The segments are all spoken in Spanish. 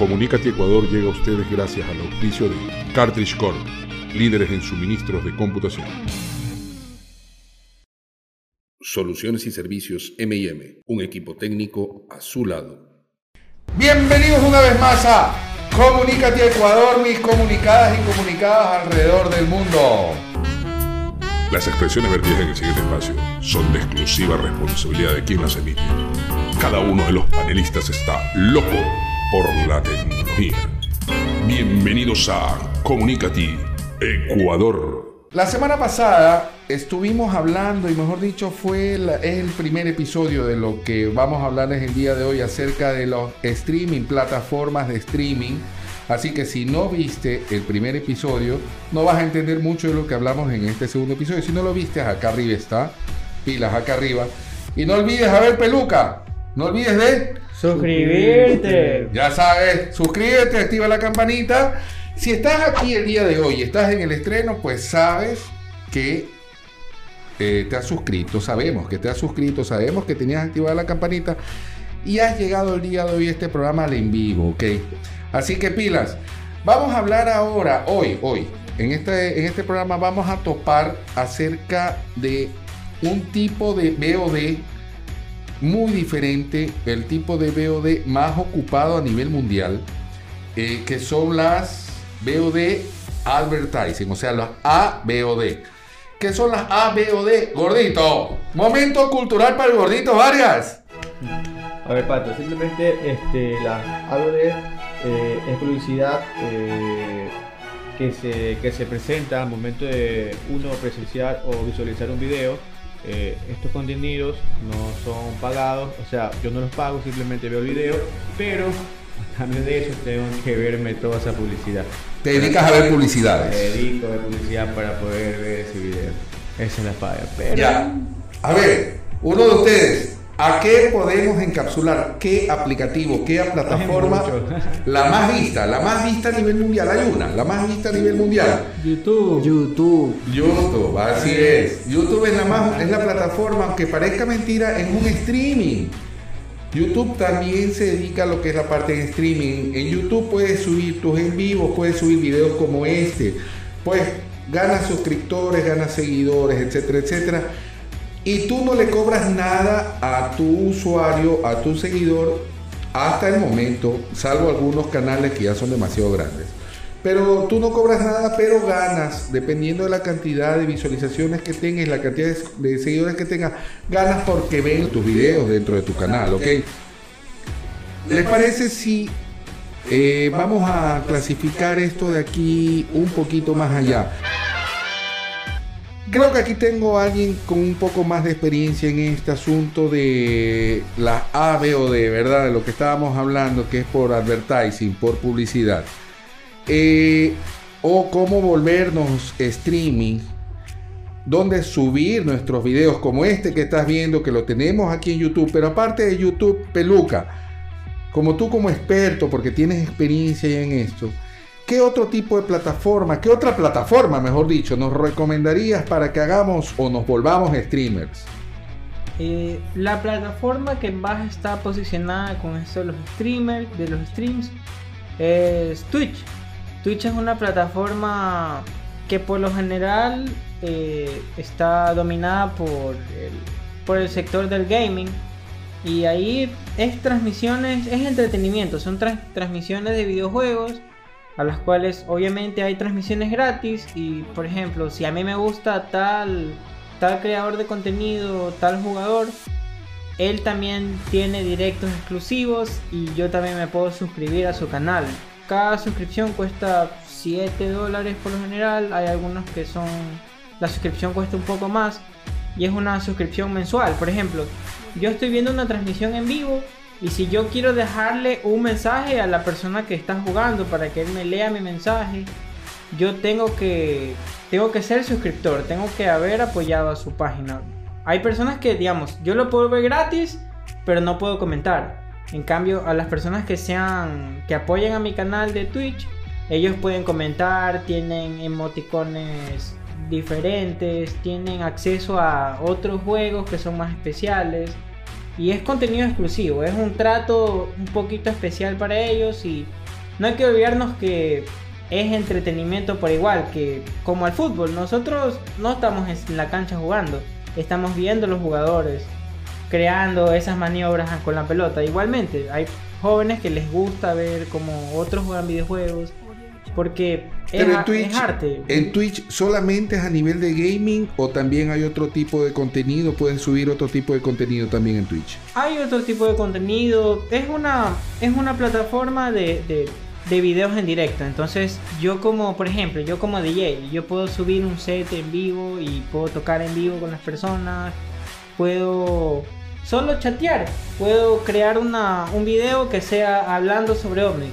Comunícate Ecuador llega a ustedes gracias al auspicio de Cartridge Corp, líderes en suministros de computación. Soluciones y servicios MM, un equipo técnico a su lado. Bienvenidos una vez más a Comunícate Ecuador, mis comunicadas y comunicadas alrededor del mundo. Las expresiones vertidas en el siguiente espacio son de exclusiva responsabilidad de quien las emite. Cada uno de los panelistas está loco por la tecnología. Bienvenidos a Comunicati Ecuador. La semana pasada estuvimos hablando, y mejor dicho, fue el primer episodio de lo que vamos a hablarles el día de hoy acerca de los streaming, plataformas de streaming. Así que si no viste el primer episodio, no vas a entender mucho de lo que hablamos en este segundo episodio. Si no lo viste, acá arriba está, pilas acá arriba. Y no olvides a ver peluca, no olvides de Suscribirte. Ya sabes, suscríbete, activa la campanita. Si estás aquí el día de hoy, estás en el estreno, pues sabes que eh, te has suscrito, sabemos que te has suscrito, sabemos que tenías activada la campanita y has llegado el día de hoy este programa al en vivo, ¿ok? Así que pilas, vamos a hablar ahora, hoy, hoy, en este, en este programa vamos a topar acerca de un tipo de VOD muy diferente, el tipo de VOD más ocupado a nivel mundial, eh, que son las VOD advertising, o sea, las ABOD. ¿Qué son las ABOD? Gordito, momento cultural para el gordito Vargas. A ver, Pato, simplemente este, la ABOD eh, es publicidad eh, que, se, que se presenta al momento de uno presenciar o visualizar un video eh, estos contenidos no son pagados, o sea, yo no los pago, simplemente veo el video, pero a cambio de eso tengo que verme toda esa publicidad. ¿Te dedicas a ver publicidades? Me dedico a ver publicidad para poder ver ese video. Esa es la falla. Pero... Ya. A ver, uno de ustedes, ¿A qué podemos encapsular? ¿Qué aplicativo, qué plataforma? La más vista, la más vista a nivel mundial. Hay una, la más vista a nivel mundial. YouTube. YouTube. YouTube, así es. YouTube es la más, es la plataforma, aunque parezca mentira, en un streaming. YouTube también se dedica a lo que es la parte de streaming. En YouTube puedes subir tus en vivos, puedes subir videos como este. Pues ganas suscriptores, ganas seguidores, etcétera, etcétera y tú no le cobras nada a tu usuario, a tu seguidor, hasta el momento, salvo algunos canales que ya son demasiado grandes. Pero tú no cobras nada, pero ganas, dependiendo de la cantidad de visualizaciones que tengas, la cantidad de seguidores que tengas, ganas porque ven tus videos dentro de tu canal, ¿ok? ¿Les parece si eh, vamos a clasificar esto de aquí un poquito más allá? Creo que aquí tengo a alguien con un poco más de experiencia en este asunto de la ABOD, ¿verdad? De lo que estábamos hablando, que es por advertising, por publicidad. Eh, o cómo volvernos streaming, donde subir nuestros videos como este que estás viendo, que lo tenemos aquí en YouTube, pero aparte de YouTube, peluca, como tú como experto, porque tienes experiencia en esto, ¿Qué otro tipo de plataforma, qué otra plataforma, mejor dicho, nos recomendarías para que hagamos o nos volvamos streamers? Eh, la plataforma que más está posicionada con esto de los streamers, de los streams, es Twitch. Twitch es una plataforma que por lo general eh, está dominada por el, por el sector del gaming. Y ahí es transmisiones, es entretenimiento, son transmisiones de videojuegos a las cuales obviamente hay transmisiones gratis y por ejemplo si a mí me gusta tal tal creador de contenido tal jugador él también tiene directos exclusivos y yo también me puedo suscribir a su canal. Cada suscripción cuesta 7 dólares por lo general hay algunos que son la suscripción cuesta un poco más y es una suscripción mensual. Por ejemplo yo estoy viendo una transmisión en vivo y si yo quiero dejarle un mensaje a la persona que está jugando para que él me lea mi mensaje, yo tengo que, tengo que ser suscriptor, tengo que haber apoyado a su página. Hay personas que, digamos, yo lo puedo ver gratis, pero no puedo comentar. En cambio, a las personas que sean, que apoyen a mi canal de Twitch, ellos pueden comentar, tienen emoticones diferentes, tienen acceso a otros juegos que son más especiales y es contenido exclusivo, es un trato un poquito especial para ellos y no hay que olvidarnos que es entretenimiento por igual, que como al fútbol, nosotros no estamos en la cancha jugando, estamos viendo los jugadores, creando esas maniobras con la pelota. Igualmente, hay jóvenes que les gusta ver como otros juegan videojuegos, porque es, Pero en Twitch, es arte. ¿en Twitch solamente es a nivel de gaming o también hay otro tipo de contenido? Pueden subir otro tipo de contenido también en Twitch. Hay otro tipo de contenido. Es una, es una plataforma de, de, de videos en directo. Entonces, yo como, por ejemplo, yo como DJ, yo puedo subir un set en vivo y puedo tocar en vivo con las personas. Puedo solo chatear. Puedo crear una, un video que sea hablando sobre ovnis.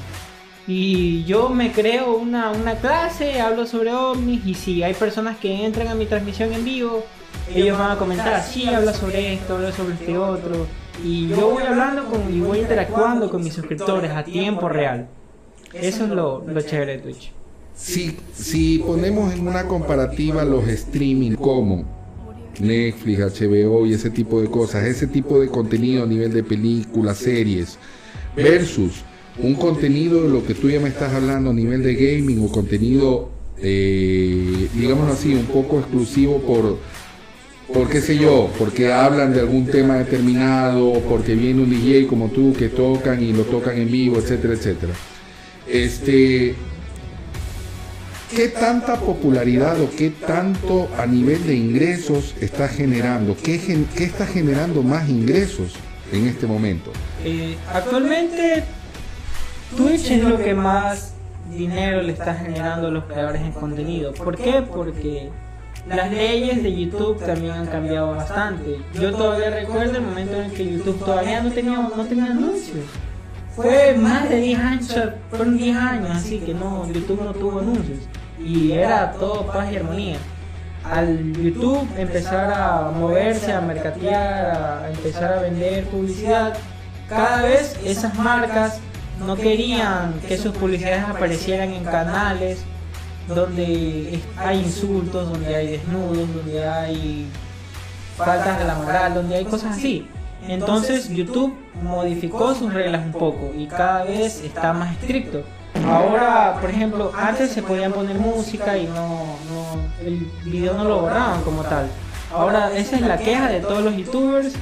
Y yo me creo una, una clase, hablo sobre ovnis y si hay personas que entran a mi transmisión en vivo, ellos van a comentar, sí, habla sobre esto, habla sobre este otro. Y yo voy hablando con, y voy interactuando con mis suscriptores a tiempo real. Eso es lo, lo chévere de Twitch. Si, si ponemos en una comparativa los streaming como Netflix, HBO y ese tipo de cosas, ese tipo de contenido a nivel de películas, series, versus un contenido lo que tú ya me estás hablando a nivel de gaming o contenido, eh, digámoslo así, un poco exclusivo por, por qué sé yo, porque hablan de algún tema determinado, porque viene un DJ como tú que tocan y lo tocan en vivo, etcétera, etcétera. Este, ¿Qué tanta popularidad o qué tanto a nivel de ingresos está generando? ¿Qué, gen- qué está generando más ingresos en este momento? Eh, actualmente Twitch es lo que más dinero le está generando a los creadores de contenido. ¿Por qué? Porque las leyes de YouTube también han cambiado bastante. Yo todavía recuerdo el momento en el que YouTube todavía no tenía, no tenía anuncios. Fue más de 10 años, fueron 10 años, así que no, YouTube no tuvo anuncios. Y era todo paz y armonía. Al YouTube empezar a moverse, a mercatear, a empezar a vender publicidad, cada vez esas marcas no querían que sus publicidades aparecieran en canales donde hay insultos, donde hay desnudos, donde hay faltas de la moral, donde hay cosas así. Entonces YouTube modificó sus reglas un poco y cada vez está más estricto. Ahora, por ejemplo, antes se podían poner música y no, no el video no lo borraban como tal. Ahora esa es la queja de todos los youtubers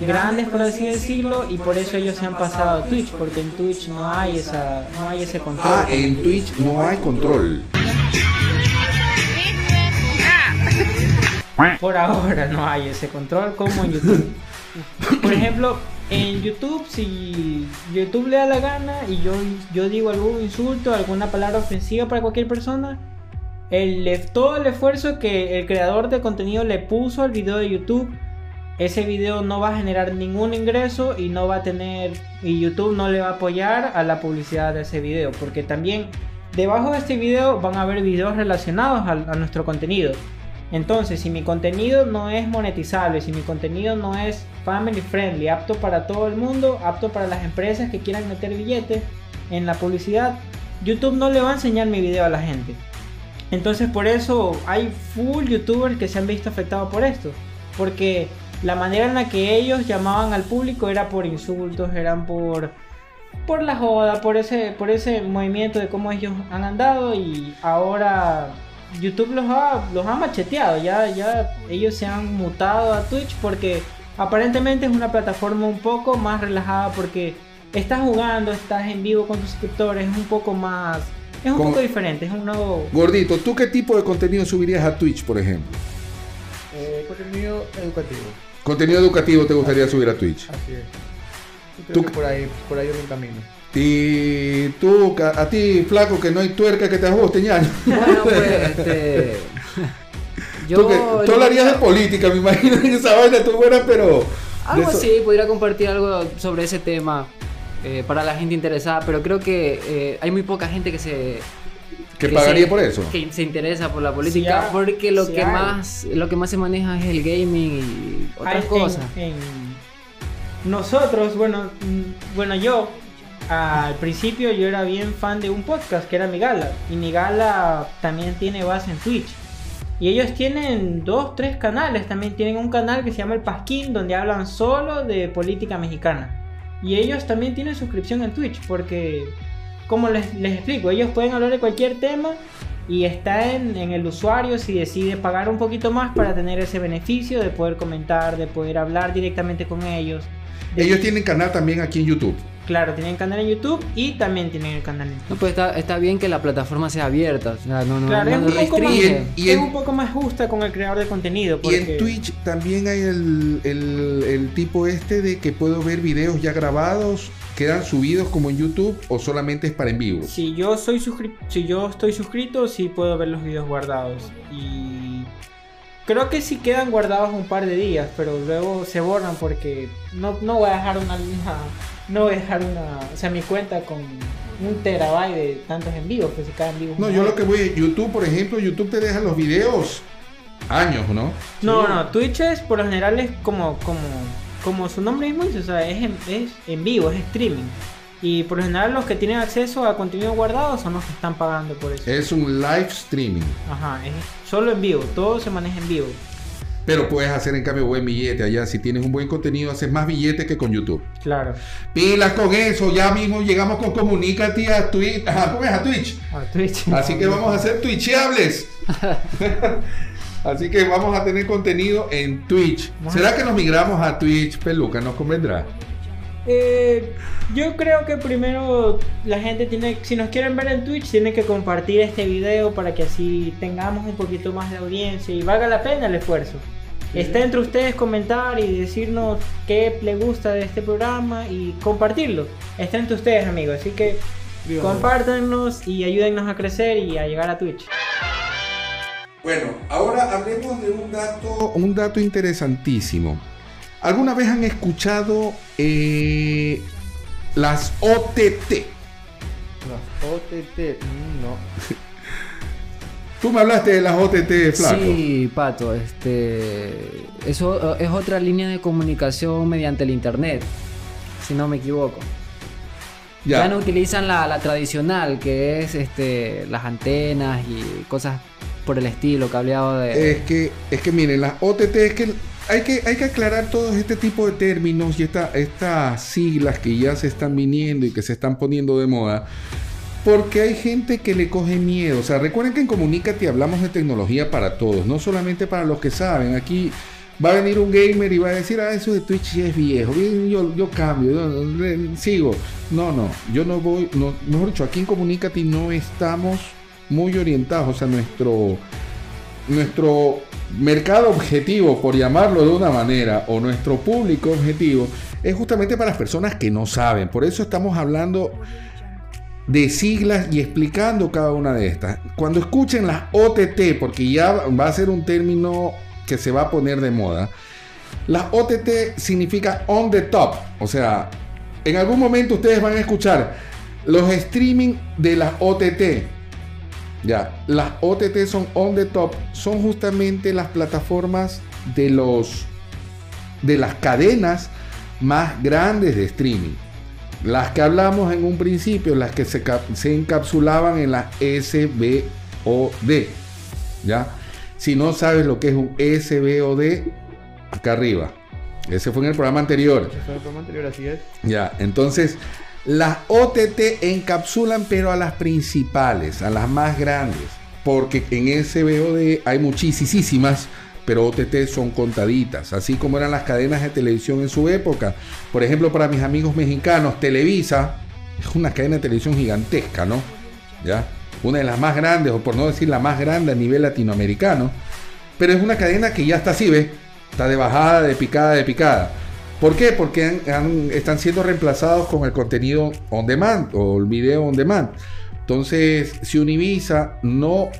grandes por así decirlo y por eso ellos se han pasado a Twitch porque en Twitch no hay esa no hay ese control. Ah, en Twitch no hay control. Por ahora no hay ese control como en YouTube. Por ejemplo, en YouTube, si YouTube le da la gana y yo, yo digo algún insulto, alguna palabra ofensiva para cualquier persona, el, todo el esfuerzo que el creador de contenido le puso al video de YouTube, ese video no va a generar ningún ingreso y no va a tener, y YouTube no le va a apoyar a la publicidad de ese video, porque también debajo de este video van a haber videos relacionados al- a nuestro contenido. Entonces, si mi contenido no es monetizable, si mi contenido no es family friendly, apto para todo el mundo, apto para las empresas que quieran meter billetes en la publicidad, YouTube no le va a enseñar mi video a la gente. Entonces, por eso hay full youtubers que se han visto afectados por esto. Porque la manera en la que ellos llamaban al público era por insultos, eran por por la joda, por ese por ese movimiento de cómo ellos han andado y ahora YouTube los ha, los ha macheteado, ya, ya ellos se han mutado a Twitch porque aparentemente es una plataforma un poco más relajada porque estás jugando, estás en vivo con tus suscriptores, es un poco más, es un poco diferente, es un nuevo... Gordito, ¿tú qué tipo de contenido subirías a Twitch, por ejemplo? Eh, contenido educativo. Contenido educativo te gustaría subir a Twitch. Así es. Yo creo Tú- que por ahí, por ahí es un camino. Y tú, a ti, flaco, que no hay tuerca que te ajuste, ñaño. Bueno, pues, este. Yo. tú, que, tú hablarías de política, me imagino, en esa vaina tú fueras, pero... Algo así, podría compartir algo sobre ese tema eh, para la gente interesada, pero creo que eh, hay muy poca gente que se. Que se- pagaría por eso. Que se interesa por la política, porque lo sí que hay. más lo que más se maneja es el gaming y otras Hay- cosas. en- en- nosotros, bueno, mm, bueno yo al principio yo era bien fan de un podcast que era Migala y Migala también tiene base en Twitch y ellos tienen dos, tres canales, también tienen un canal que se llama El Pasquín donde hablan solo de política mexicana y ellos también tienen suscripción en Twitch porque como les, les explico, ellos pueden hablar de cualquier tema y está en, en el usuario si decide pagar un poquito más para tener ese beneficio de poder comentar, de poder hablar directamente con ellos. de- Ellos tienen canal también aquí en YouTube. Claro, tienen canal en YouTube y también tienen el canal en No, Twitch. pues está, está bien que la plataforma sea abierta. O sea, no, no, Claro, no, es no un poco más-. Y en- es un poco más justa con el creador de contenido. Y en Twitch también hay el, el- el tipo este de que puedo ver videos ya grabados, quedan subidos como en YouTube o solamente es para en vivo. Si yo soy si yo estoy suscrito, sí puedo ver los videos guardados. Y creo que sí quedan guardados un par de días, pero luego se borran porque no, no voy a dejar una, una- no voy a dejar una, o sea, mi cuenta con un terabyte de tantos en vivo, que si cada en vivo. es No, yo lo que voy, YouTube, por ejemplo, YouTube te deja los videos años, ¿no? No, no, Twitch es por lo general es como como como su nombre mismo dice, o sea, es en, es en vivo, es streaming. Y por lo general los que tienen acceso a contenido guardado son los que están pagando por eso. Es un live streaming. Ajá, es solo en vivo, todo se maneja en vivo. Pero puedes hacer en cambio buen billete allá. Si tienes un buen contenido, haces más billete que con YouTube. Claro. Pilas con eso, ya mismo llegamos con Comunícate a Twitch. Ajá, ¿cómo es? A Twitch. A Twitch. Así que vamos a ser twitchables. Así que vamos a tener contenido en Twitch. ¿Será que nos migramos a Twitch, Peluca? ¿Nos convendrá? Eh, yo creo que primero la gente tiene, si nos quieren ver en Twitch, tienen que compartir este video para que así tengamos un poquito más de audiencia y valga la pena el esfuerzo. Está entre ustedes comentar y decirnos qué le gusta de este programa y compartirlo. Está entre ustedes, amigos. Así que compártanos y ayúdennos a crecer y a llegar a Twitch. Bueno, ahora hablemos de un dato, un dato interesantísimo. ¿Alguna vez han escuchado eh, las OTT? Las OTT, mm, no. Tú me hablaste de las OTT, Flaco. Sí, Pato, este, eso eh, es otra línea de comunicación mediante el internet, si no me equivoco. Ya, Ya. no utilizan la, la tradicional, que es este, las antenas y cosas por el estilo, cableado de... Es que, es que miren, las OTT es que hay que, hay que aclarar todo este tipo de términos y esta, estas siglas que ya se están viniendo y que se están poniendo de moda. Porque hay gente que le coge miedo. O sea, recuerden que en Comunícate hablamos de tecnología para todos, no solamente para los que saben. Aquí va a venir un gamer y va a decir, ah, eso de Twitch es viejo. Yo, yo cambio, yo, eh, sigo. No, no, yo no voy, mejor dicho, aquí en Comunícate no estamos muy orientados. O sea, nuestro, nuestro mercado objetivo, por llamarlo de una manera, o nuestro público objetivo, es justamente para las personas que no saben. Por eso estamos hablando de siglas y explicando cada una de estas. Cuando escuchen las OTT, porque ya va a ser un término que se va a poner de moda, las OTT significa on the top, o sea, en algún momento ustedes van a escuchar los streaming de las OTT. Ya, las OTT son on the top, son justamente las plataformas de los de las cadenas más grandes de streaming. Las que hablamos en un principio, las que se, se encapsulaban en las SBOD. ¿Ya? Si no sabes lo que es un SBOD, acá arriba. Ese fue en el programa anterior. Ese fue el programa anterior, así es. Ya, entonces las OTT encapsulan pero a las principales, a las más grandes, porque en SBOD hay muchísimas, pero OTT son contaditas, así como eran las cadenas de televisión en su época. Por ejemplo, para mis amigos mexicanos, Televisa es una cadena de televisión gigantesca, ¿no? Ya, una de las más grandes, o por no decir la más grande a nivel latinoamericano, pero es una cadena que ya está así, ¿ves? Está de bajada, de picada, de picada. ¿Por qué? Porque están siendo reemplazados con el contenido on demand o el video on demand. Entonces, si Univisa no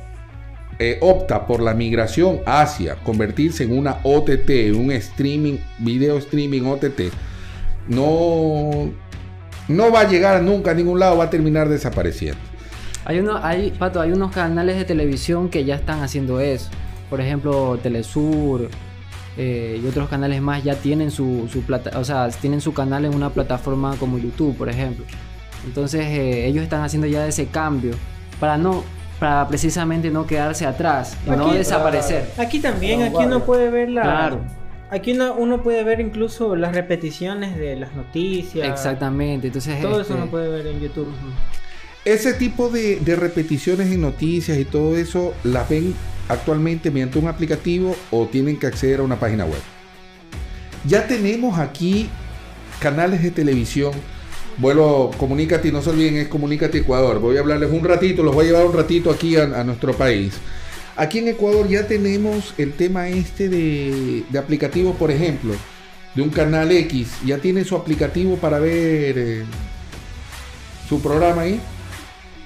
eh, opta por la migración hacia convertirse en una OTT, un streaming, video streaming OTT, no, no va a llegar nunca a ningún lado, va a terminar desapareciendo. Hay, uno, hay, Pato, hay unos canales de televisión que ya están haciendo eso. Por ejemplo, Telesur eh, y otros canales más ya tienen su, su plata, o sea, tienen su canal en una plataforma como YouTube, por ejemplo. Entonces eh, ellos están haciendo ya ese cambio para no, para precisamente no quedarse atrás y no desaparecer. Aquí también, aquí uno puede ver la. Claro. Aquí uno, uno puede ver incluso las repeticiones de las noticias. Exactamente. Entonces Todo este, eso uno puede ver en YouTube. Ese tipo de, de repeticiones en noticias y todo eso, ¿las ven actualmente mediante un aplicativo o tienen que acceder a una página web? Ya tenemos aquí canales de televisión. Vuelvo, comunícate, no se olviden, es Comunícate Ecuador. Voy a hablarles un ratito, los voy a llevar un ratito aquí a, a nuestro país. Aquí en Ecuador ya tenemos el tema este de, de aplicativos, por ejemplo, de un canal X. Ya tiene su aplicativo para ver eh, su programa ahí.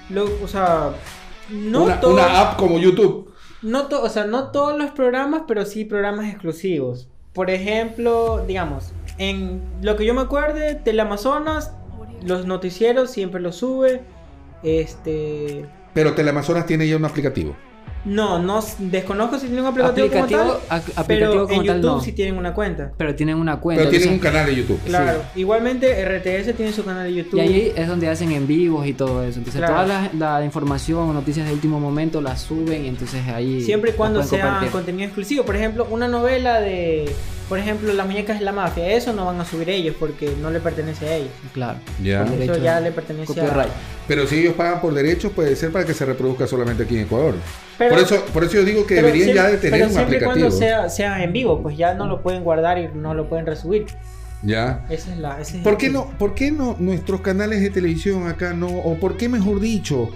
Lo- o sea, no una app como YouTube. No to- o sea, no todos los programas, pero sí programas exclusivos. Por ejemplo, digamos, en lo que yo me acuerde, Teleamazonas, los noticieros siempre los sube. Este. Pero Teleamazonas tiene ya un aplicativo. No, no desconozco si tienen un aplicativo, Aplicativo, como ac- tal. aplicativo pero como en tal YouTube no. sí tienen una cuenta. Pero tienen una cuenta. Pero tienen un canal de YouTube. Claro. Igualmente RTS tiene su canal de YouTube. Y ahí es donde hacen en vivos y todo eso. Entonces Claro. toda la, la información o noticias de último momento las suben y entonces ahí... Siempre y cuando sea compartir. contenido exclusivo. Por ejemplo, una novela de. Por ejemplo, Las muñecas de la mafia. Eso no van a subir ellos porque no le pertenece a ellos. Claro. Ya. Por Eso ya le pertenece copyright. a. Pero si ellos pagan por derechos, puede ser para que se reproduzca solamente aquí en Ecuador. Pero- por, eso, por eso yo digo que deberían ya de siempre- tener pero un siempre aplicativo. cuando sea, sea en vivo, pues ya no lo pueden guardar y no lo pueden resubir. Ya. Esa es la. ese es ¿Por qué no, por qué no nuestros canales de televisión acá no? O por qué mejor dicho,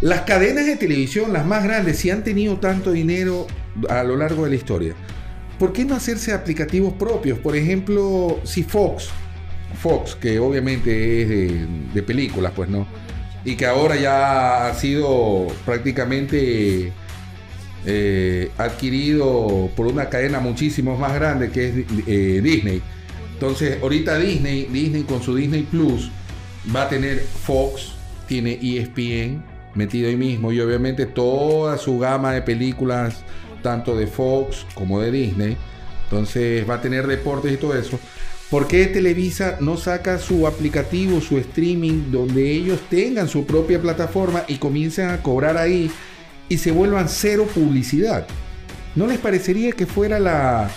las cadenas de televisión, las más grandes, si han tenido tanto dinero a lo largo de la historia, ¿por qué no hacerse aplicativos propios? Por ejemplo, si Fox, Fox, que obviamente es de, películas, pues no, y que ahora ya ha sido prácticamente eh, adquirido por una cadena muchísimo más grande que es eh, Disney. Entonces, ahorita Disney, Disney con su Disney Plus va a tener Fox, tiene ESPN metido ahí mismo y obviamente toda su gama de películas, tanto de Fox como de Disney. Entonces va a tener deportes y todo eso. ¿Por qué Televisa no saca su aplicativo, su streaming, donde ellos tengan su propia plataforma y comiencen a cobrar ahí y se vuelvan cero publicidad? ¿No les parecería que fuera la,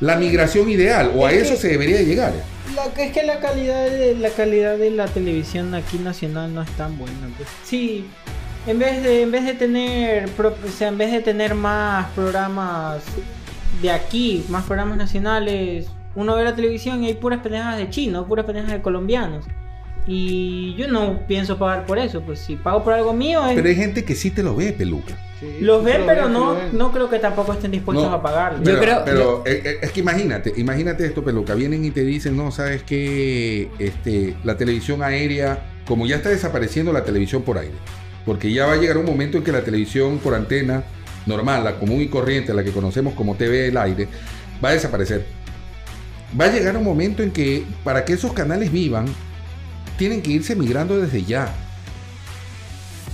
la migración ideal? ¿O a Es eso que- se debería llegar? La que es que la calidad de la calidad de la televisión aquí nacional no es tan buena. Pues. Sí, en vez de en vez de tener pro- o sea, en vez de tener más programas de aquí, más programas nacionales, uno ve la televisión y hay puras pendejadas de chinos, puras pendejadas de colombianos. Y yo no pienso pagar por eso, pues si pago por algo mío es Pero hay gente que sí te lo ve, peluca. Sí, los sí ven, lo pero no ven. no creo que tampoco estén dispuestos No, a pagarlo. Yo Pero, creo- pero eh, eh, es que imagínate, imagínate esto, peluca. Vienen y te dicen, no, sabes que este, la televisión aérea, como ya está desapareciendo la televisión por aire, porque ya va a llegar un momento en que la televisión por antena normal, la común y corriente, la que conocemos como TV del aire, va a desaparecer. Va a llegar un momento en que para que esos canales vivan, tienen que irse migrando desde ya.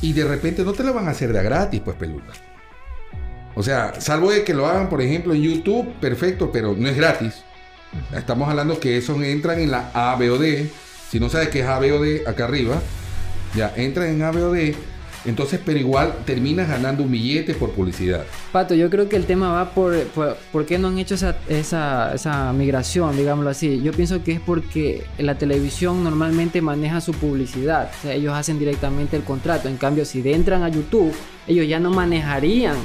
Y de repente no te lo van a hacer de gratis, pues peluca. O sea, salvo de que lo hagan, por ejemplo, en YouTube, perfecto, pero no es gratis. Estamos hablando que esos entran en la ABOD. Si no sabes qué es ABOD, acá arriba, ya entran en ABOD. Entonces, pero igual terminas ganando un billete por publicidad. Pato, yo creo que el tema va por, por, por qué no han hecho esa, esa, esa migración, digámoslo así. Yo pienso que es porque la televisión normalmente maneja su publicidad. O sea, ellos hacen directamente el contrato. En cambio, si entran a YouTube, ellos ya no manejarían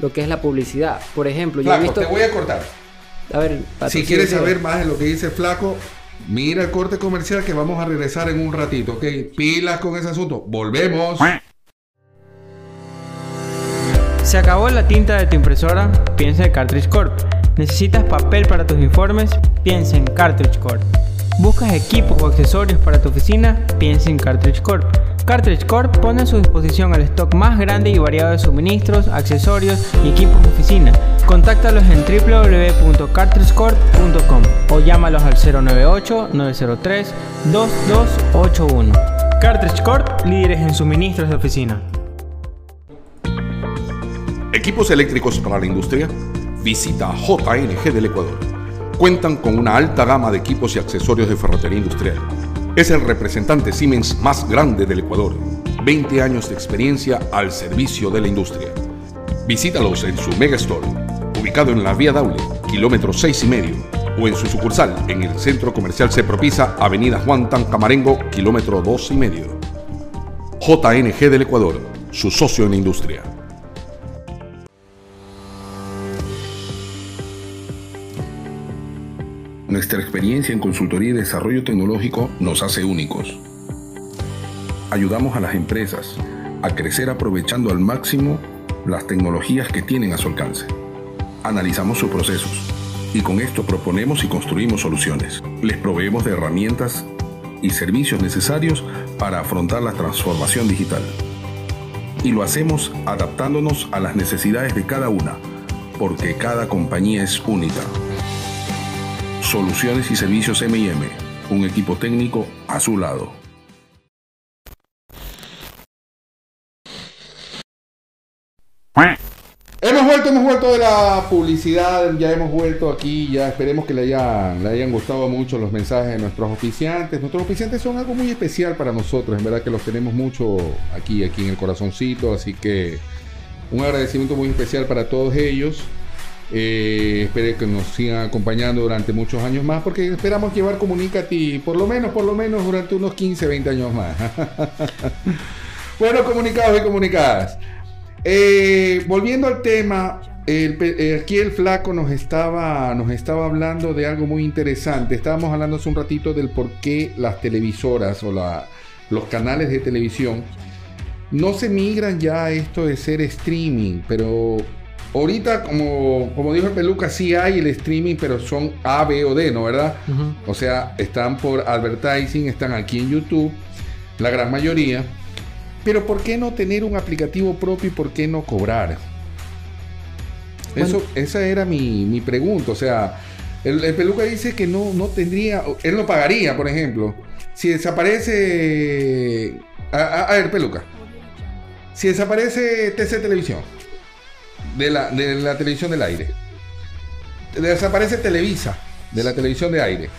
lo que es la publicidad. Por ejemplo, yo he Flaco, visto... te voy a cortar. A ver, Pato, si quieres sí. saber más de lo que dice Flaco, mira el corte comercial que vamos a regresar en un ratito, ¿ok? Pilas con ese asunto. Volvemos. ¿Se acabó la tinta de tu impresora? Piensa en Cartridge Corp. ¿Necesitas papel para tus informes? Piensa en Cartridge Corp. ¿Buscas equipos o accesorios para tu oficina? Piensa en Cartridge Corp. Cartridge Corp pone a su disposición el stock más grande y variado de suministros, accesorios y equipos de oficina. Contáctalos en www.cartridgecorp.com o llámalos al 098-903-2281. Cartridge Corp, líderes en suministros de oficina. Equipos eléctricos para la industria. Visita JNG del Ecuador. Cuentan con una alta gama de equipos y accesorios de ferretería industrial. Es el representante Siemens más grande del Ecuador. 20 años de experiencia al servicio de la industria. Visítalos en su Mega Store, ubicado en la Vía Daule, kilómetro 6 y medio, o en su sucursal en el Centro Comercial Se Propisa, Avenida Juan Tan Camarengo, kilómetro 2 y medio. JNG del Ecuador, su socio en la industria. Nuestra experiencia en consultoría y desarrollo tecnológico nos hace únicos. Ayudamos a las empresas a crecer aprovechando al máximo las tecnologías que tienen a su alcance. Analizamos sus procesos y con esto proponemos y construimos soluciones. Les proveemos de herramientas y servicios necesarios para afrontar la transformación digital. Y lo hacemos adaptándonos a las necesidades de cada una, porque cada compañía es única. Soluciones y servicios MM, un equipo técnico a su lado. Hemos vuelto, hemos vuelto de la publicidad, ya hemos vuelto aquí, ya esperemos que le hayan, le hayan gustado mucho los mensajes de nuestros oficiantes. Nuestros oficiantes son algo muy especial para nosotros, en verdad que los tenemos mucho aquí, aquí en el corazoncito, así que un agradecimiento muy especial para todos ellos. Eh, espero que nos sigan acompañando durante muchos años más, porque esperamos llevar Comunicati por lo menos, por lo menos durante unos 15, 20 años más. bueno, comunicados y comunicadas. Eh, volviendo al tema, eh, aquí el flaco nos estaba, nos estaba hablando de algo muy interesante. Estábamos hablando hace un ratito del por qué las televisoras o los canales de televisión no se migran ya a esto de ser streaming, pero ahorita, como, como dijo el peluca, sí hay el streaming, pero son A, B o D, ¿no? ¿Verdad? O sea, están por advertising, están aquí en YouTube, la gran mayoría. Pero ¿por qué no tener un aplicativo propio y por qué no cobrar? Eso, esa era mi, mi pregunta. O sea, el, el peluca dice que no, no tendría, él no pagaría, por ejemplo. Si desaparece... A, a- a ver, peluca. Si desaparece TC Televisión, de la, de la televisión del aire, desaparece Televisa, de la televisión de aire,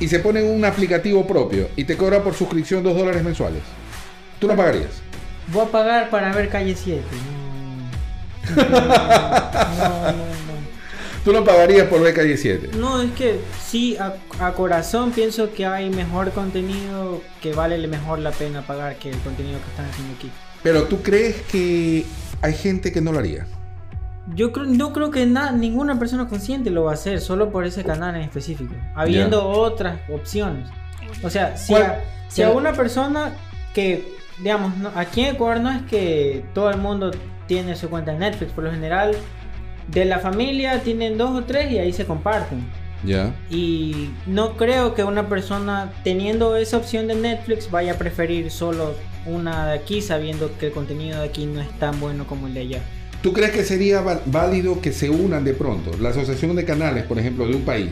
y se pone un aplicativo propio y te cobra por suscripción 2 dólares mensuales, ¿tú no pagarías? Voy a pagar para ver calle 7. No, no, no, no. Tú no pagarías por ver Calle 7. No, es que sí, a, a corazón pienso que hay mejor contenido que vale mejor la pena pagar que el contenido que están haciendo aquí. Pero tú crees que hay gente que no lo haría. Yo creo, no creo que na- ninguna persona consciente lo va a hacer solo por ese canal en específico, habiendo otras opciones. O sea, si, a, si a una persona que, digamos, no- aquí en Ecuador no es que todo el mundo tiene su cuenta en Netflix, por lo general, de la familia tienen dos o tres y ahí se comparten. Ya. Y no creo que una persona teniendo esa opción de Netflix vaya a preferir solo una de aquí sabiendo que el contenido de aquí no es tan bueno como el de allá. ¿Tú crees que sería válido que se unan de pronto? La Asociación de Canales, por ejemplo, de un país,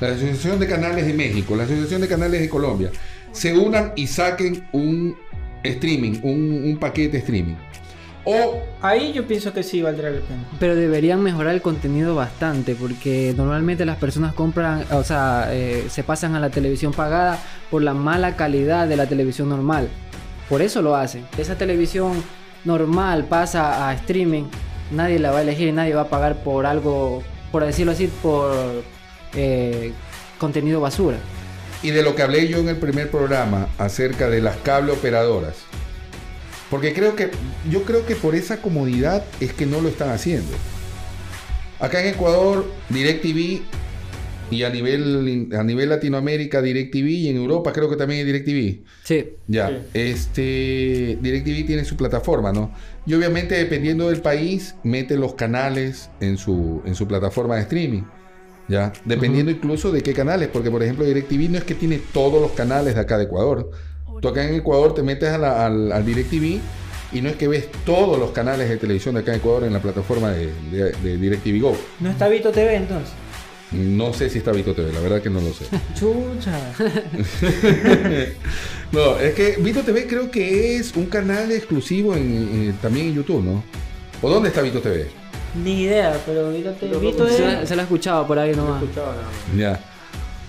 la Asociación de Canales de México, la Asociación de Canales de Colombia, se unan y saquen un streaming, un, un paquete streaming. O Ahí yo pienso que sí valdrá la pena. Pero deberían mejorar el contenido bastante porque normalmente las personas compran, o sea, eh, se pasan a la televisión pagada por la mala calidad de la televisión normal. Por eso lo hacen. Esa televisión normal pasa a streaming, nadie la va a elegir y nadie va a pagar por algo, por decirlo así, por eh, contenido basura. y de lo que hablé yo en el primer programa acerca de las cable operadoras. Porque creo que yo creo que por esa comodidad es que no lo están haciendo. Acá en Ecuador, DirecTV y a nivel a nivel Latinoamérica DirecTV y en Europa creo que también hay DirecTV. Sí. Ya, Sí. este DirecTV tiene su plataforma, ¿no? Y obviamente dependiendo del país mete los canales en su en su plataforma de streaming. Ya, dependiendo incluso de qué canales, porque por ejemplo DirecTV no es que tiene todos los canales de acá de Ecuador. Tú acá en Ecuador te metes a la- al, al DirecTV y no es que ves todos los canales de televisión de acá en Ecuador en la plataforma de, de, de DirecTV Go. ¿No está Vito TV entonces? No sé si está Vito TV, la verdad que no lo sé. Chucha. No, es que Vito TV creo que es un canal exclusivo en, en- también en YouTube, ¿no? ¿O dónde está Vito TV? Ni idea, pero Vito TV. Vito Se, la- se la he escuchado por ahí nomás. Ya.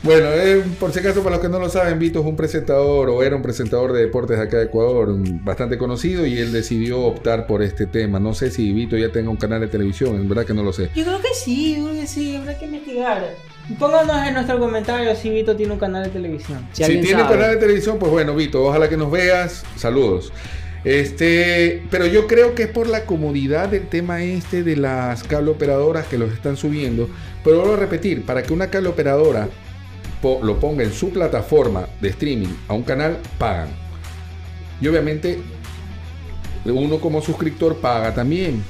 Bueno, eh, por si acaso, para los que no lo saben, Vito es un presentador o era un presentador de deportes de acá de Ecuador, un- bastante conocido, y él decidió optar por este tema. No sé si Vito ya tenga un canal de televisión, en verdad que no lo sé. Yo creo que sí, yo creo que sí, habrá que investigar. Pónganos en nuestro comentario si Vito tiene un canal de televisión. Si tiene sabe. canal de televisión, pues bueno, Vito, ojalá que nos veas. Saludos. Este, pero yo creo que es por la comodidad del tema este de las cable operadoras que los están subiendo. Pero vuelvo a repetir, para que una cable operadora lo ponga en su plataforma de streaming a un canal, pagan. Y obviamente uno como suscriptor paga también.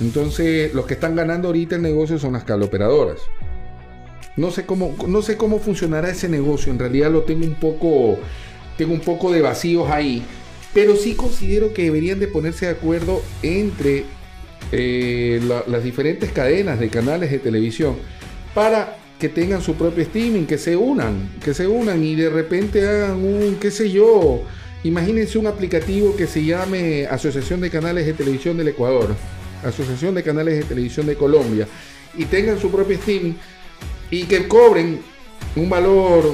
Entonces, los que están ganando ahorita el negocio son las cable operadoras. No sé cómo, no sé cómo funcionará ese negocio. En realidad lo tengo un poco, tengo un poco de vacíos ahí. Pero sí considero que deberían de ponerse de acuerdo entre eh, la- las diferentes cadenas de canales de televisión para que tengan su propio streaming, que se unan, que se unan y de repente hagan un, qué sé yo, imagínense un aplicativo que se llame Asociación de Canales de Televisión del Ecuador, Asociación de Canales de Televisión de Colombia, y tengan su propio streaming y que cobren un valor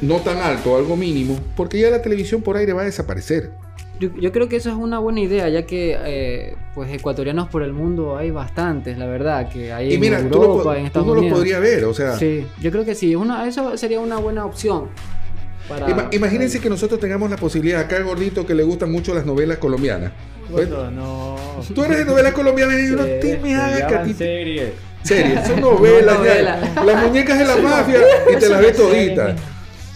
no tan alto, algo mínimo, porque ya la televisión por aire va a desaparecer. Yo, yo creo que eso es una buena idea, ya que eh, pues ecuatorianos por el mundo hay bastantes, la verdad, que hay y en mira, tú, lo Europa, po- en tú Estados no lo Unidos. podrías ver, o sea, Sí, yo creo que sí, una, eso sería una buena opción. Para, ima- imagínense que nosotros tengamos la posibilidad, acá el gordito que le gustan mucho las novelas colombianas. Bueno, no. Tú eres de novelas colombianas y no Sí, te me hagas que a llaman ti- series. Series, son novelas, No, ya. Las muñecas de la mafia y te las ves toditas.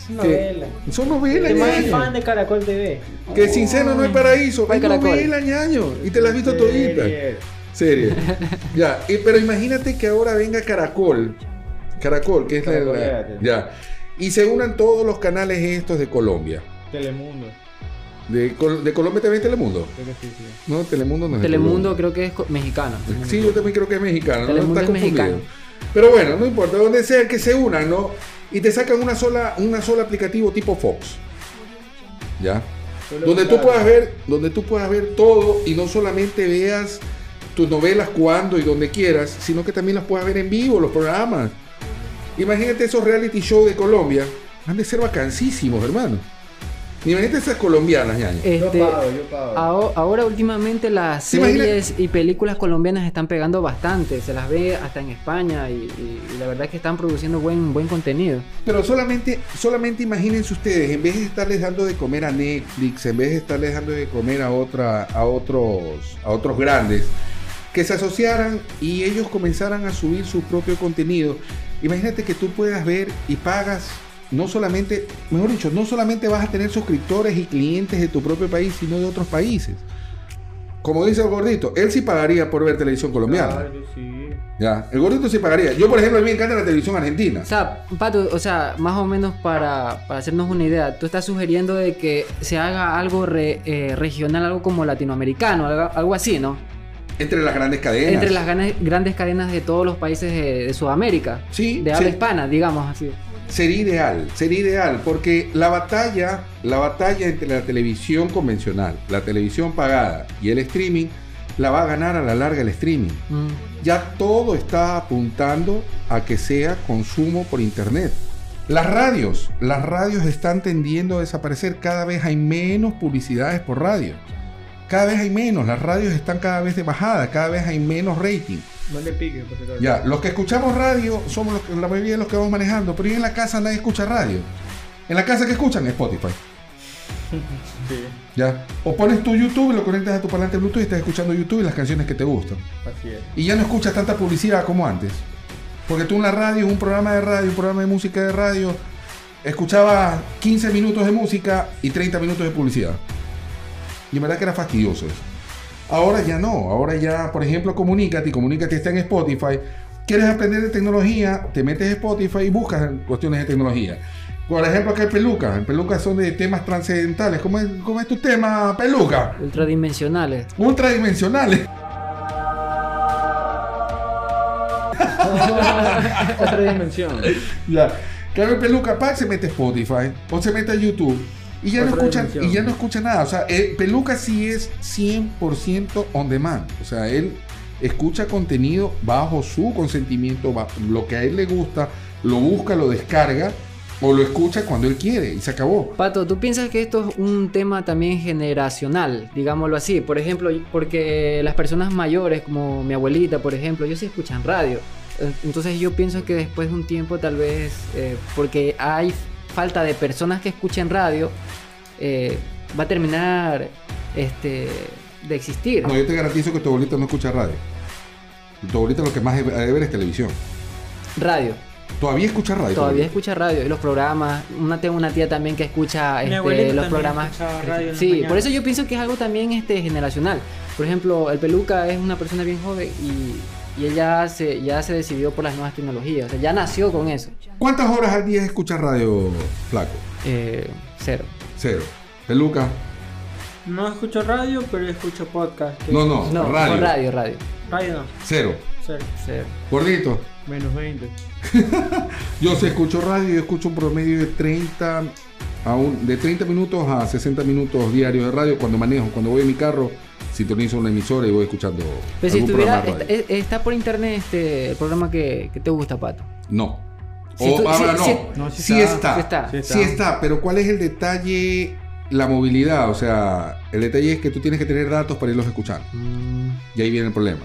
Es novela. Son novelas, Yo soy ñaño. fan de Caracol TV. Que sin seno no hay paraíso. ¿Cuál Es caracol? novela, ñaño. Y te las has visto toditas. Series. Serie. ya, y- pero imagínate que ahora venga Caracol. Caracol, que es la- la, Caracoléate. Ya. Y se unan todos los canales estos de Colombia. Telemundo. De, Col- de Colombia también Telemundo. Creo que sí, sí. No, Telemundo no es Telemundo creo que es mexicano. Sí, yo también creo que es mexicano. ¿no? Telemundo Está es confundido. mexicano. Pero bueno, no importa. Donde sea que se unan, ¿no? Y te sacan una sola, una sola aplicativo tipo Fox. ¿Ya? Donde tú puedas ver donde tú puedas ver todo y no solamente veas tus novelas cuando y donde quieras sino que también las puedas ver en vivo los programas imagínate esos reality shows de Colombia han de ser vacancísimos hermano imagínate esas colombianas ñaño. Este, yo pago, yo pago. aho- ahora últimamente las series y películas colombianas están pegando bastante, se las ve hasta en España y, y- y la verdad es que están produciendo buen, buen contenido. pero solamente solamente imagínense ustedes en vez de estarles dando de comer a Netflix en vez de estarles dando de comer a otra a otros a otros grandes que se asociaran y ellos comenzaran a subir su propio contenido. Imagínate que tú puedas ver y pagas, no solamente, mejor dicho, no solamente vas a tener suscriptores y clientes de tu propio país, sino de otros países. Como dice el gordito, él sí pagaría por ver televisión colombiana. Claro, yo sí. Ya, el gordito sí pagaría. Yo, por ejemplo, a mí me encanta la televisión argentina. O sea, Pato, o sea, más o menos para, para hacernos una idea, tú estás sugiriendo de que se haga algo re- eh, regional, algo como latinoamericano, algo, algo así, ¿no? Entre las grandes cadenas. Entre las gana- grandes cadenas de todos los países de, de Sudamérica, Sí, de habla sí. hispana, digamos así. Sería ideal, sería ideal, porque la batalla, la batalla entre la televisión convencional, la televisión pagada y el streaming, la va a ganar a la larga el streaming. Mm. Ya todo está apuntando a que sea consumo por internet. Las radios, las radios están tendiendo a desaparecer, cada vez hay menos publicidades por radio. Cada vez hay menos, las radios están cada vez de bajada, cada vez hay menos rating. No le piques, por si acaso. Ya, los que escuchamos radio somos los que- la mayoría de los que vamos manejando, pero en la casa nadie escucha radio. En la casa que escuchan Spotify. Sí, Ya. O pones tu YouTube y lo conectas a tu parlante Bluetooth y estás escuchando YouTube y las canciones que te gustan. así es. Y ya no escuchas tanta publicidad como antes. Porque tú en la radio, un programa de radio, un programa de música de radio, escuchabas 15 minutos de música y 30 minutos de publicidad. Y en verdad que era fastidioso eso. Ahora ya no. Ahora ya, por ejemplo, comunícate y comunícate está en Spotify. ¿Quieres aprender de tecnología? Te metes a Spotify y buscas cuestiones de tecnología. Por ejemplo, acá hay pelucas. En pelucas son de temas trascendentales. ¿Cómo es, cómo es tu tema, peluca? Ultradimensionales. Ultradimensionales. Otra dimensión. Ya. Cabe Peluca Pack se mete a Spotify o se mete a YouTube y ya, no escucha, dimensión. y ya no escucha nada. O sea, eh, Peluca sí es 100% on demand. O sea, él escucha contenido bajo su consentimiento, ba- lo que a él le gusta, lo busca, lo descarga o lo escucha cuando él quiere y se acabó. Pato, ¿tú piensas que esto es un tema también generacional, digámoslo así? Por ejemplo, porque las personas mayores, como mi abuelita, por ejemplo, ellos sí escuchan radio. Entonces yo pienso que después de un tiempo tal vez, eh, porque hay falta de personas que escuchen radio, eh, va a terminar este, de existir. No, yo te garantizo que tu abuelita no escucha radio. Tu abuelita lo que más debe ver es televisión. Radio. Todavía escucha radio. Todavía escucha radio y los programas. Una, tengo una tía también que escucha este, los programas. radio en sí, mañana. por eso yo pienso que es algo también este, generacional. Por ejemplo, el Peluca es una persona bien joven y, y ella se, ya se decidió por las nuevas tecnologías. O sea, ya nació con eso. ¿Cuántas horas al día escuchas radio, flaco? Eh, cero. Cero. Peluca. No escucho radio, pero escucho podcast. que- No, no, No, radio. con radio, radio. Radio no. Cero. Cero. Cero. Gordito. Menos 20. Yo sí escucho radio, yo escucho un promedio de 30 a un- de 30 minutos a 60 minutos diarios de radio cuando manejo, cuando voy en mi carro, sintonizo una emisora y voy escuchando Pero si estuviera, programa de está, radio. está por internet este, el programa que, que te gusta, Pato. No. Si O tú- ahora si- no. si- No, sí sí está. está. Sí está. Sí está, pero ¿cuál es el detalle? La movilidad, o sea, el detalle es que tú tienes que tener datos para irlos escuchando. Mm, Y ahí viene el problema.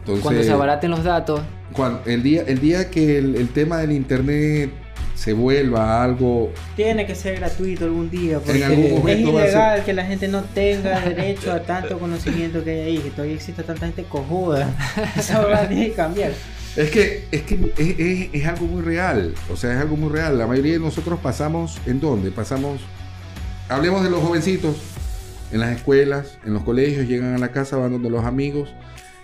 Entonces, cuando se abaraten los datos, cuan- el, día, el día que el, el tema del internet se vuelva algo Tiene que ser gratuito algún día. Porque algún es ser- ilegal que la gente no tenga derecho a tanto conocimiento que hay ahí. Que todavía existe tanta gente cojuda. Eso va a tener que cambiar. Es que, es, que es, es- es algo muy real, o sea, es algo muy real. La mayoría de nosotros pasamos, ¿en dónde? Pasamos, hablemos de los jovencitos, en las escuelas, en los colegios, llegan a la casa, van donde los amigos.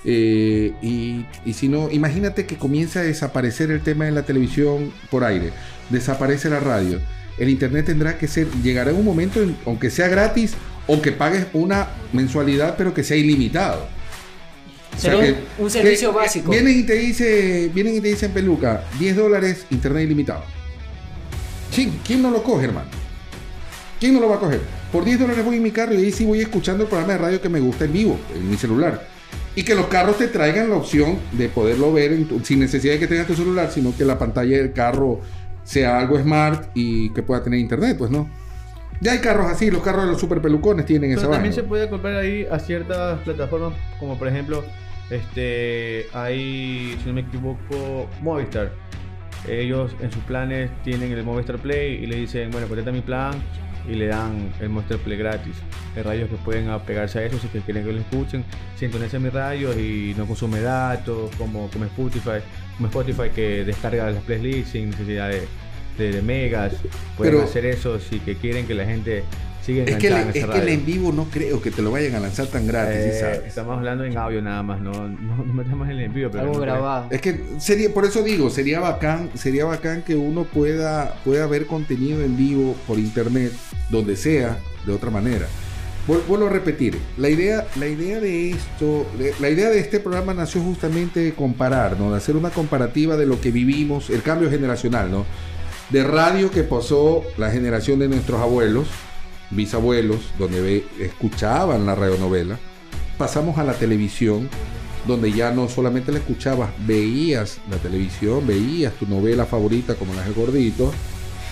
eh, y, y si no, imagínate que comienza a desaparecer el tema de la televisión por aire, desaparece la radio. El internet tendrá que ser, llegará un momento, en- aunque sea gratis, o que pagues una mensualidad, pero que sea ilimitado. O sea Será un- que- un servicio que- básico. Vienen y te dice, vienen y te dicen peluca, 10 dólares, internet ilimitado. ¿quién no lo coge, hermano? ¿Quién no lo va a coger? Por 10 dólares voy en mi carro y ahí sí voy escuchando el programa de radio que me gusta en vivo, en mi celular. Y que los carros te traigan la opción de poderlo ver tu- sin necesidad de que tengas tu celular, sino que la pantalla del carro sea algo smart y que pueda tener internet, pues no. Ya hay carros así, los carros de los super pelucones tienen esa Pero también se puede comprar ahí a ciertas plataformas, como por ejemplo, este, hay, si no me equivoco, Movistar. Ellos en sus planes tienen el Movistar Play y le dicen, bueno, contrata mi plan y le dan el Movistar Play gratis. Hay radios que pueden apegarse a eso si que quieren que lo escuchen. Sintoniza mi radio y no consume datos, como, como Spotify, como Spotify que descarga las playlists sin necesidad de, de- de megas. Pueden Pero- hacer eso si que quieren que la gente Es que, el, en es que el en vivo no creo que te lo vayan a lanzar tan gratis, ¿sí Eh, sabes? estamos hablando en audio nada más, no, no, no metemos en el envío, pero algo no grabado. Es que sería, por eso digo, sería bacán, sería bacán que uno pueda, pueda ver contenido en vivo por internet, donde sea, de otra manera. Vuel- Vuelvo a repetir, la idea, la idea de esto, la idea de este programa nació justamente de comparar, ¿no? De hacer una comparativa de lo que vivimos, el cambio generacional, ¿no? De radio que pasó la generación de nuestros abuelos, bisabuelos, donde ve- escuchaban la radionovela, pasamos a la televisión, donde ya no solamente la escuchabas, veías la televisión, veías tu novela favorita como las del gordito.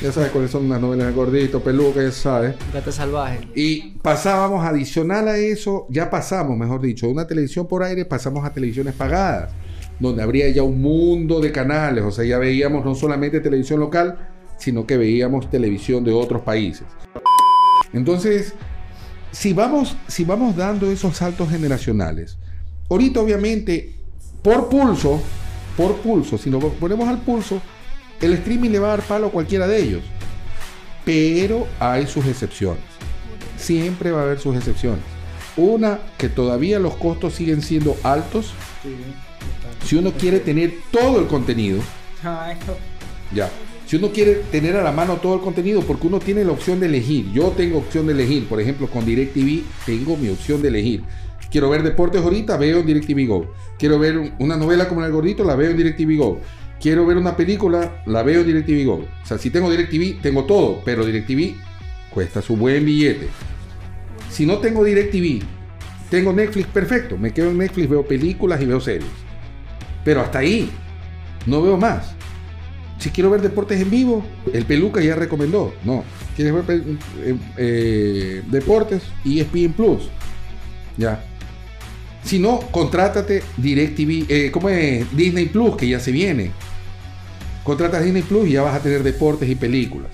Ya sabes cuáles son las novelas del gordito, peluca, ya sabes. Salvaje. Y pasábamos adicional a eso, ya pasamos, mejor dicho, de una televisión por aire, pasamos a televisiones pagadas, donde habría ya un mundo de canales, o sea, ya veíamos no solamente televisión local, sino que veíamos televisión de otros países. Entonces, si vamos, si vamos dando esos saltos generacionales, ahorita obviamente, por pulso, por pulso, si nos ponemos al pulso, el streaming le va a dar palo a cualquiera de ellos. Pero hay sus excepciones. Siempre va a haber sus excepciones. Una, que todavía los costos siguen siendo altos. Si uno quiere tener todo el contenido, Ah, esto- ya. Si uno quiere tener a la mano todo el contenido, porque uno tiene la opción de elegir. Yo tengo opción de elegir. Por ejemplo, con DirecTV tengo mi opción de elegir. Quiero ver deportes ahorita, veo en DirecTV Go. Quiero ver un- una novela como El Gordito, la veo en DirecTV Go. Quiero ver una película, la veo en DirecTV Go. O sea, si tengo DirecTV, tengo todo, pero DirecTV cuesta su buen billete. Si no tengo DirecTV, tengo Netflix, perfecto. Me quedo en Netflix, veo películas y veo series. Pero hasta ahí, no veo más. Si quiero ver deportes en vivo, el Peluca ya recomendó. No. ¿Quieres ver eh, eh, deportes? ESPN Plus. Ya. Si no, contrátate DirecTV, eh, ¿cómo es? Disney Plus, que ya se viene. Contratas Disney Plus y ya vas a tener deportes y películas.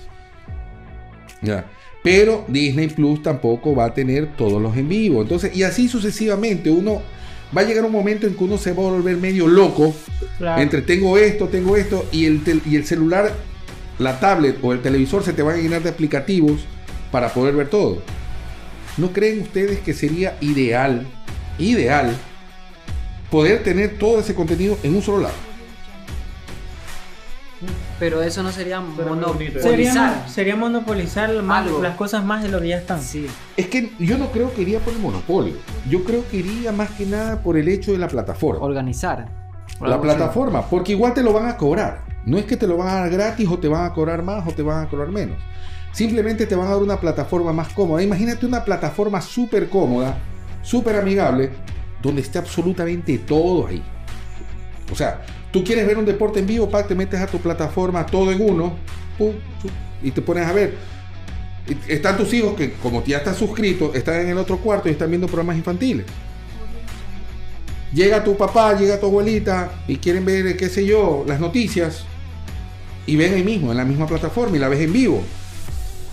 Ya. Pero Disney Plus tampoco va a tener todos los en vivo. Entonces, y así sucesivamente, uno va a llegar un momento en que uno se va a volver medio loco. Claro. Entre tengo esto, tengo esto, y el, y el celular, la tablet o el televisor se te van a llenar de aplicativos para poder ver todo. ¿No creen ustedes que sería ideal, ideal, poder tener todo ese contenido en un solo lado? Pero eso no sería monopolizar. sería monopolizar más- las cosas más de lo que ya están. Sí. Es que yo no creo que iría por el monopolio. Yo creo que iría más que nada por el hecho de la plataforma. Organizar. La plataforma, porque igual te lo van a cobrar. No es que te lo van a dar gratis o te van a cobrar más o te van a cobrar menos. Simplemente te van a dar una plataforma más cómoda. Imagínate una plataforma súper cómoda, súper amigable, donde esté absolutamente todo ahí. O sea, tú quieres ver un deporte en vivo, te metes a tu plataforma todo en uno, y te pones a ver. Están tus hijos que, como ya están suscritos, están en el otro cuarto y están viendo programas infantiles. Llega tu papá, llega tu abuelita y quieren ver, qué sé yo, las noticias y ven ahí mismo, en la misma plataforma y la ves en vivo.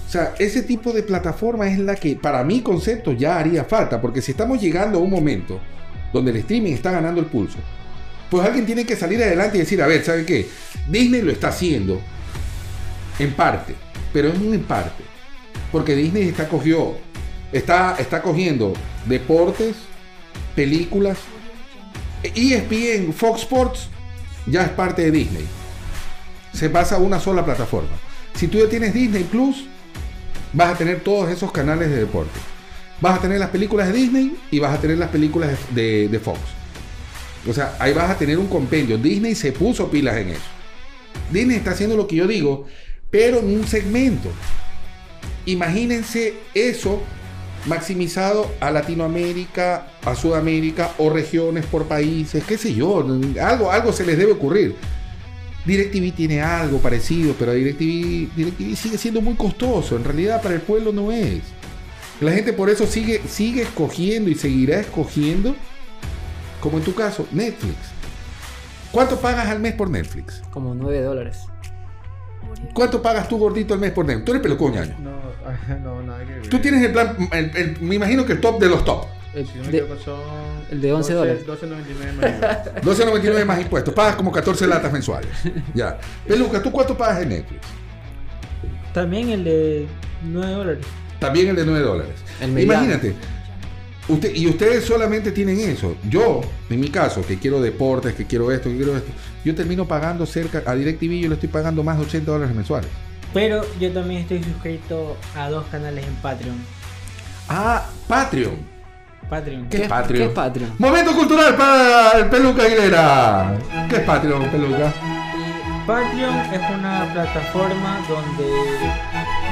O sea, ese tipo de plataforma es la que para mi concepto ya haría falta, porque si estamos llegando a un momento donde el streaming está ganando el pulso, pues alguien tiene que salir adelante y decir, a ver, ¿saben qué? Disney lo está haciendo en parte, pero es un en parte, porque Disney está cogió, está, está cogiendo deportes, películas, ESPN, Fox Sports ya es parte de Disney. Se pasa a una sola plataforma. Si tú ya tienes Disney Plus, vas a tener todos esos canales de deporte. Vas a tener las películas de Disney y vas a tener las películas de Fox. O sea, ahí vas a tener un compendio. Disney se puso pilas en eso. Disney está haciendo lo que yo digo, pero en un segmento. Imagínense eso maximizado a Latinoamérica, a Sudamérica o regiones por países, qué sé yo, algo, algo se les debe ocurrir. DirecTV tiene algo parecido, pero DirecTV, DirecTV sigue siendo muy costoso. En realidad para el pueblo no es. La gente por eso sigue, sigue escogiendo y seguirá escogiendo, como en tu caso, Netflix. ¿Cuánto pagas al mes por Netflix? Como 9 dólares. ¿Cuánto pagas tú gordito al mes por Netflix? Tú eres pelucón, ñaño. No, no, nada que ver. Tú tienes el plan, el- el- me imagino que el top de los top. El, Si no me de- equivoco, son el de 11 dólares. 12.99 más IVA. 12.99 más impuestos. Pagas como 14 latas mensuales. Ya. Peluca, ¿tú cuánto pagas en Netflix? También el de 9 dólares. También el de 9 dólares. Imagínate. Usted, y ustedes solamente tienen eso. Yo, en mi caso, que quiero deportes, que quiero esto, que quiero esto, yo termino pagando cerca, a DirecTV yo le estoy pagando más de 80 dólares mensuales. Pero yo también estoy suscrito a dos canales en Patreon. Ah, Patreon. Patreon. ¿Qué es Patreon? ¿Qué es Patreon? Momento cultural para el Peluca Aguilera. ¿Qué es Patreon, Peluca? Y Patreon es una plataforma donde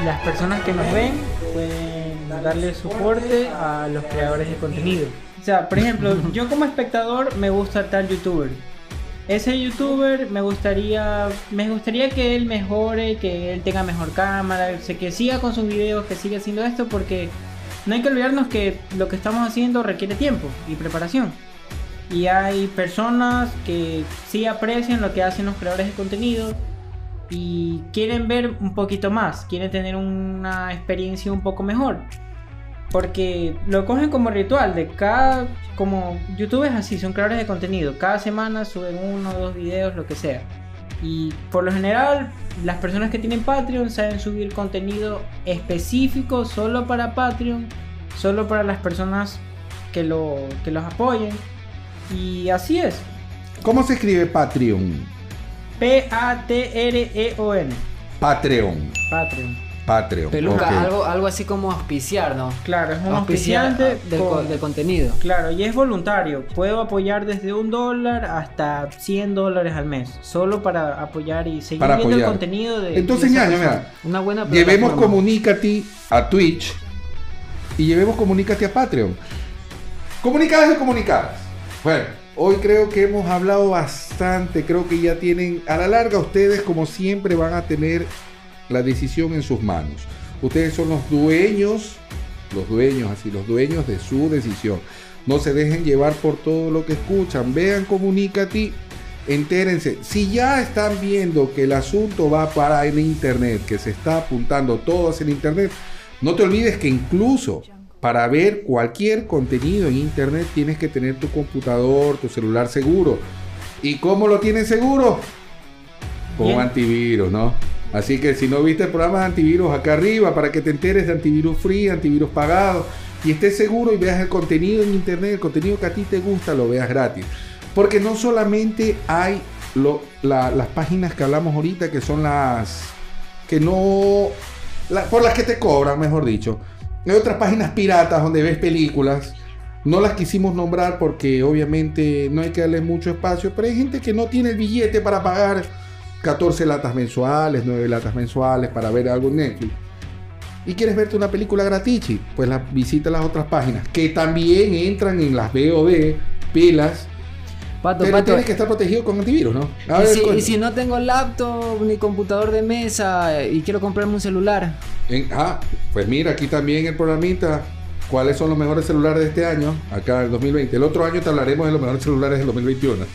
las personas que nos ven pueden darle soporte a los creadores de contenido. O sea, por ejemplo, yo como espectador me gusta tal youtuber. Ese youtuber me gustaría me gustaría que él mejore, que él tenga mejor cámara, que siga con sus videos, que siga haciendo esto porque no hay que olvidarnos que lo que estamos haciendo requiere tiempo y preparación. Y hay personas que sí aprecian lo que hacen los creadores de contenido y quieren ver un poquito más, quieren tener una experiencia un poco mejor. Porque lo cogen como ritual de cada, como YouTube es así, son creadores de contenido, cada semana suben uno dos videos, lo que sea. Y por lo general, las personas que tienen Patreon saben subir contenido específico solo para Patreon, solo para las personas que, lo, que los apoyen. Y así es. ¿Cómo se escribe Patreon? P-A-T-R-E-O-N. Patreon. Patreon. Patreon. Peluca, algo, algo así como auspiciar, ¿no? Claro, es un auspiciante con- del contenido. Claro, y es voluntario. Puedo apoyar desde un dólar hasta 100 dólares al mes. Solo para apoyar y seguir Para viendo apoyar. el contenido de. Entonces, de persona. mira, Una buena llevemos. Comunícate a Twitch y llevemos Comunícate a Patreon. Comunicadas y comunicadas. Bueno, Hoy creo que hemos hablado bastante, creo que ya tienen, a la larga ustedes como siempre van a tener la decisión en sus manos. Ustedes son los dueños, los dueños, así, los dueños de su decisión. No se dejen llevar por todo lo que escuchan. Vean, comunícate, entérense. Si ya están viendo que el asunto va para en internet, que se está apuntando todo en internet, no te olvides que incluso para ver cualquier contenido en internet tienes que tener tu computador, tu celular seguro. ¿Y cómo lo tienes seguro? Con Bien. antivirus, ¿no? Así que si no viste el programa de antivirus acá arriba, para que te enteres de antivirus free, antivirus pagado, y estés seguro y veas el contenido en internet, el contenido que a ti te gusta, lo veas gratis. Porque no solamente hay las páginas que hablamos ahorita, que son las que no... por las que te cobran, mejor dicho. Hay otras páginas piratas donde ves películas. No las quisimos nombrar porque obviamente no hay que darle mucho espacio, pero hay gente que no tiene el billete para pagar 14 latas mensuales, 9 latas mensuales para ver algo en Netflix. Y quieres verte una película gratichi, pues la, visita las otras páginas que también entran en las VOD, pilas, Pato, pero pato. tienes que estar protegido con antivirus, ¿no? A Y ver, si, y cuenta. si no tengo laptop ni computador de mesa y quiero comprarme un celular. En- ah, pues mira, aquí también el programita. ¿Cuáles son los mejores celulares de este año? Acá el 2020. El otro año te hablaremos de los mejores celulares del 2021.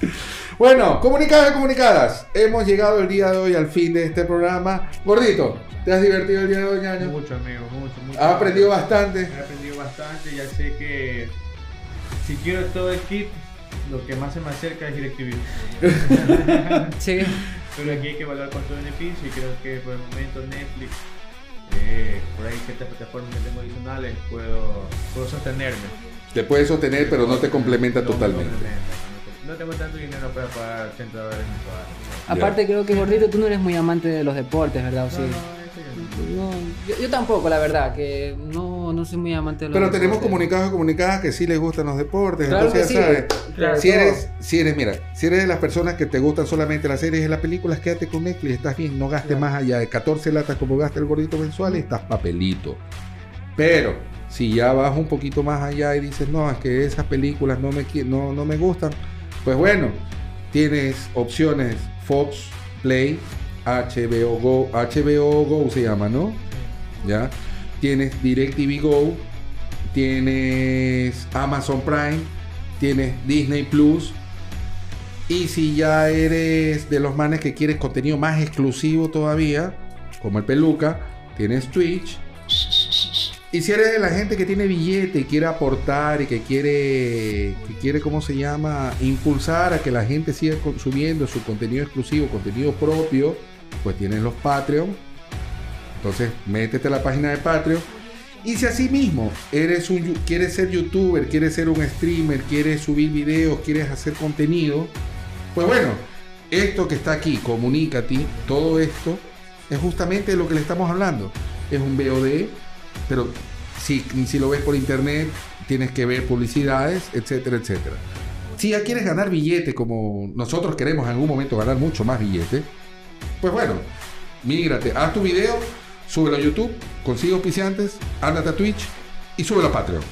bueno, comunicadas y comunicadas. Hemos llegado el día de hoy al fin de este programa. Gordito, ¿te has divertido el día de hoy, ñaño? Mucho, amigo, mucho, mucho. ¿Has aprendido bastante? He aprendido bastante, ya sé que si quiero todo el kit, lo que más se me acerca es DirecTV. Sí. Pero aquí hay que evaluar cuánto beneficio y creo que por el momento Netflix, eh, por ahí ciertas plataformas que tengo adicionales, puedo, puedo sostenerme. Te puedes sostener, pero no te complementa No totalmente. complementa, No tengo tanto dinero para pagar 80 dólares mensuales. Aparte creo que gordito tú no eres muy amante de los deportes, ¿verdad? ¿O sí? No, no, eso ya no. No, yo, yo tampoco, la verdad, que no, no soy muy amante de los Pero deportes. tenemos comunicados y comunicadas que sí les gustan los deportes. Claro entonces, que ya sí. sabes. Claro, Si todo. eres, si eres, mira, si eres de las personas que te gustan solamente las series y las películas, quédate con Netflix, estás bien, no gastes más allá de 14 latas como gasta el gordito mensual y estás papelito. Pero si ya vas un poquito más allá y dices, no, es que esas películas no me, no, no me gustan, pues bueno, tienes opciones Fox, Play, HBO Go, HBO Go se llama, ¿no? ¿Ya? Tienes DirecTV Go, tienes Amazon Prime, tienes Disney Plus. Y si ya eres de los manes que quieres contenido más exclusivo todavía, como el Peluca, tienes Twitch. Y si eres de la gente que tiene billete y quiere aportar y que quiere, que quiere, ¿cómo se llama? Impulsar a que la gente siga consumiendo su contenido exclusivo, contenido propio, pues tienes los Patreon. Entonces, métete a la página de Patreon. Y si así mismo eres un, quieres ser youtuber, quieres ser un streamer, quieres subir videos, quieres hacer contenido, pues bueno, esto que está aquí, comunícate, todo esto es justamente lo que le estamos hablando. Es un VOD, pero si, si lo ves por internet, tienes que ver publicidades, etcétera, etcétera. Si ya quieres ganar billete, como nosotros queremos en algún momento ganar mucho más billete, pues bueno, mígrate, haz tu video, súbelo a YouTube, consigue auspiciantes, ándate a Twitch y súbelo a Patreon.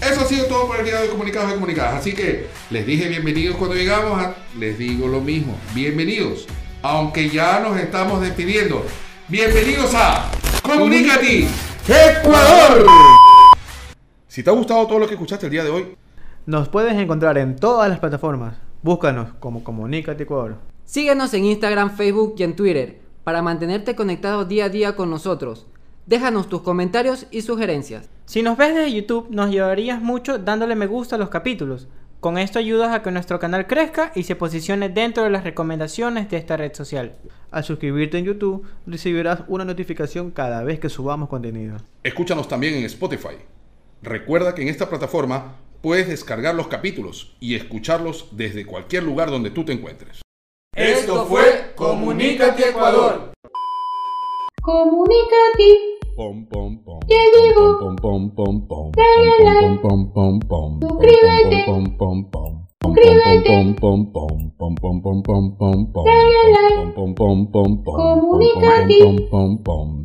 Eso ha sido todo por el día de Comunicados y Comunicadas. Así que les dije bienvenidos cuando llegamos, a- les digo lo mismo, bienvenidos. Aunque ya nos estamos despidiendo. Bienvenidos a Comunícate Ecuador. Si te ha gustado todo lo que escuchaste el día de hoy, Nos puedes encontrar en todas las plataformas. Búscanos como Comunícate Ecuador. Síguenos en Instagram, Facebook y en Twitter para mantenerte conectado día a día con nosotros. Déjanos tus comentarios y sugerencias. Si nos ves desde YouTube, nos ayudarías mucho dándole me gusta a los capítulos. Con esto ayudas a que nuestro canal crezca y se posicione dentro de las recomendaciones de esta red social. Al suscribirte en YouTube, recibirás una notificación cada vez que subamos contenido. Escúchanos también en Spotify. Recuerda que en esta plataforma puedes descargar los capítulos y escucharlos desde cualquier lugar donde tú te encuentres. Esto fue Comunícate Ecuador. Comunícate. Pom, pom, pom. Ya llegó. Pom, pom, pom, pom. Pom, pom, pom. Suscríbete. Pom, pom, pom. Suscríbete. Dale like. Comunícate. Pom, pom,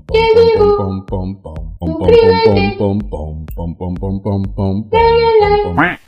Suscríbete. Dale like.